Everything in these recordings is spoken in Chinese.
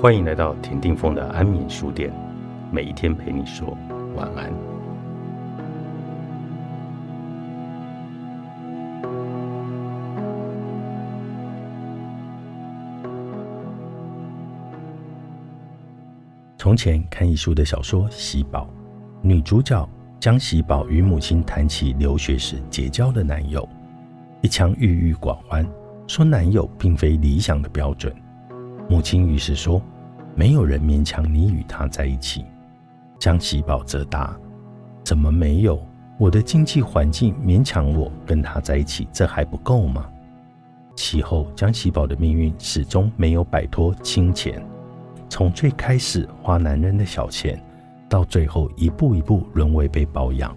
欢迎来到田定峰的安眠书店，每一天陪你说晚安。从前看一书的小说《喜宝》，女主角江喜宝与母亲谈起留学时结交的男友，一腔郁郁寡欢，说男友并非理想的标准。母亲于是说：“没有人勉强你与他在一起。”江喜宝则答：“怎么没有？我的经济环境勉强我跟他在一起，这还不够吗？”其后，江喜宝的命运始终没有摆脱金钱，从最开始花男人的小钱，到最后一步一步沦为被包养。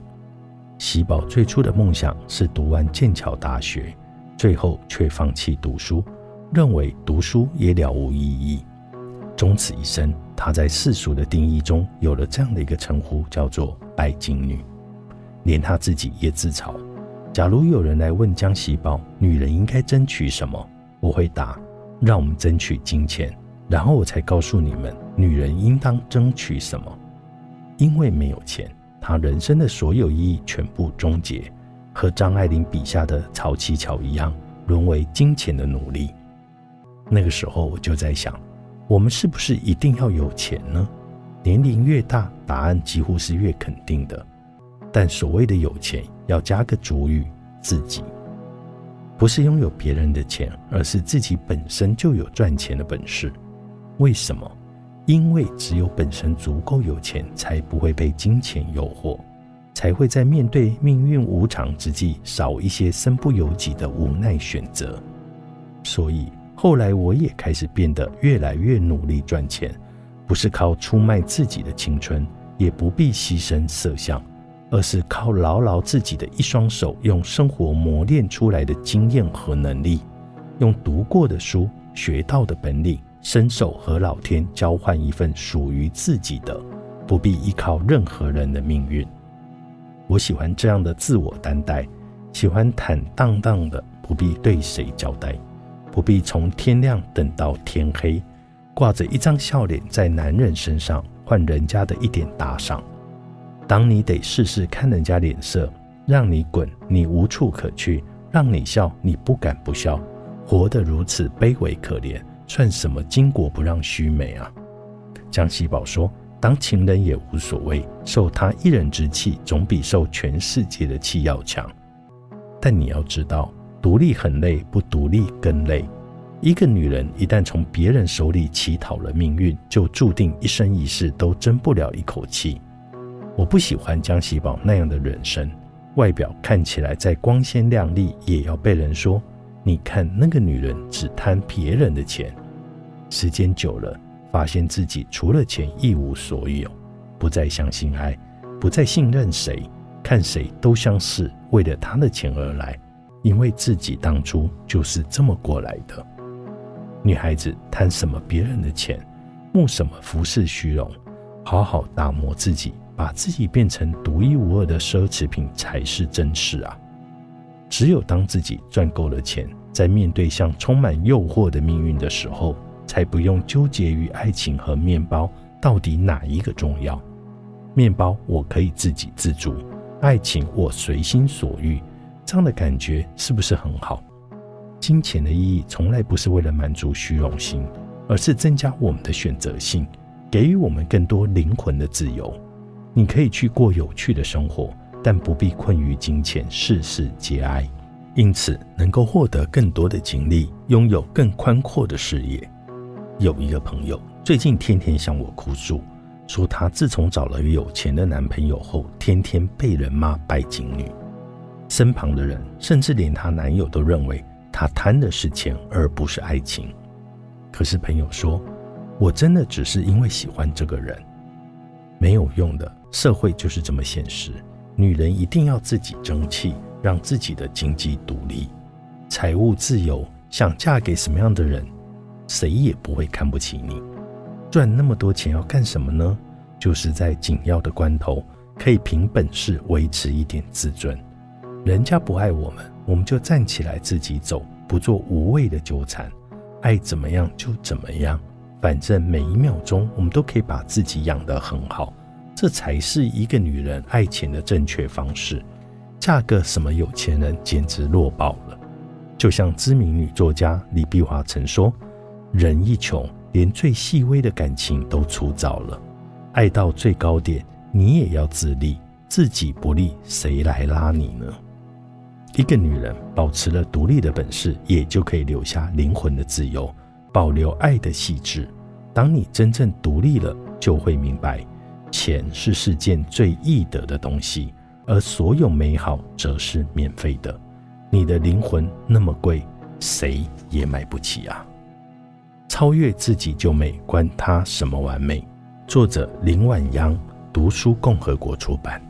喜宝最初的梦想是读完剑桥大学，最后却放弃读书。认为读书也了无意义，终此一生，他在世俗的定义中有了这样的一个称呼，叫做“拜金女”。连他自己也自嘲：“假如有人来问江喜宝，女人应该争取什么？我会答：让我们争取金钱，然后我才告诉你们，女人应当争取什么。因为没有钱，她人生的所有意义全部终结，和张爱玲笔下的曹七巧一样，沦为金钱的奴隶。”那个时候我就在想，我们是不是一定要有钱呢？年龄越大，答案几乎是越肯定的。但所谓的有钱，要加个主语“自己”，不是拥有别人的钱，而是自己本身就有赚钱的本事。为什么？因为只有本身足够有钱，才不会被金钱诱惑，才会在面对命运无常之际，少一些身不由己的无奈选择。所以。后来我也开始变得越来越努力赚钱，不是靠出卖自己的青春，也不必牺牲色相，而是靠牢牢自己的一双手，用生活磨练出来的经验和能力，用读过的书、学到的本领，伸手和老天交换一份属于自己的，不必依靠任何人的命运。我喜欢这样的自我担待，喜欢坦荡荡的，不必对谁交代。不必从天亮等到天黑，挂着一张笑脸在男人身上换人家的一点打赏。当你得试试看人家脸色，让你滚你无处可去，让你笑你不敢不笑，活得如此卑微可怜，算什么巾帼不让须眉啊？江西宝说：“当情人也无所谓，受他一人之气，总比受全世界的气要强。但你要知道。”独立很累，不独立更累。一个女人一旦从别人手里乞讨了命运，就注定一生一世都争不了一口气。我不喜欢江喜宝那样的人生，外表看起来再光鲜亮丽，也要被人说：“你看那个女人只贪别人的钱。”时间久了，发现自己除了钱一无所有，不再相信爱，不再信任谁，看谁都像是为了他的钱而来。因为自己当初就是这么过来的。女孩子贪什么别人的钱，慕什么浮世虚荣，好好打磨自己，把自己变成独一无二的奢侈品才是真事啊！只有当自己赚够了钱，在面对像充满诱惑的命运的时候，才不用纠结于爱情和面包到底哪一个重要。面包我可以自给自足，爱情我随心所欲。这样的感觉是不是很好？金钱的意义从来不是为了满足虚荣心，而是增加我们的选择性，给予我们更多灵魂的自由。你可以去过有趣的生活，但不必困于金钱，事事皆哀。因此，能够获得更多的精力，拥有更宽阔的视野。有一个朋友最近天天向我哭诉，说她自从找了有钱的男朋友后，天天被人骂拜金女。身旁的人，甚至连她男友都认为她贪的是钱，而不是爱情。可是朋友说：“我真的只是因为喜欢这个人，没有用的。社会就是这么现实，女人一定要自己争气，让自己的经济独立、财务自由。想嫁给什么样的人，谁也不会看不起你。赚那么多钱要干什么呢？就是在紧要的关头，可以凭本事维持一点自尊。”人家不爱我们，我们就站起来自己走，不做无谓的纠缠。爱怎么样就怎么样，反正每一秒钟我们都可以把自己养得很好，这才是一个女人爱钱的正确方式。嫁个什么有钱人简直弱爆了。就像知名女作家李碧华曾说：“人一穷，连最细微的感情都粗糙了。爱到最高点，你也要自立，自己不立，谁来拉你呢？”一个女人保持了独立的本事，也就可以留下灵魂的自由，保留爱的细致。当你真正独立了，就会明白，钱是世间最易得的东西，而所有美好则是免费的。你的灵魂那么贵，谁也买不起啊！超越自己就美，关他什么完美？作者林婉央，读书共和国出版。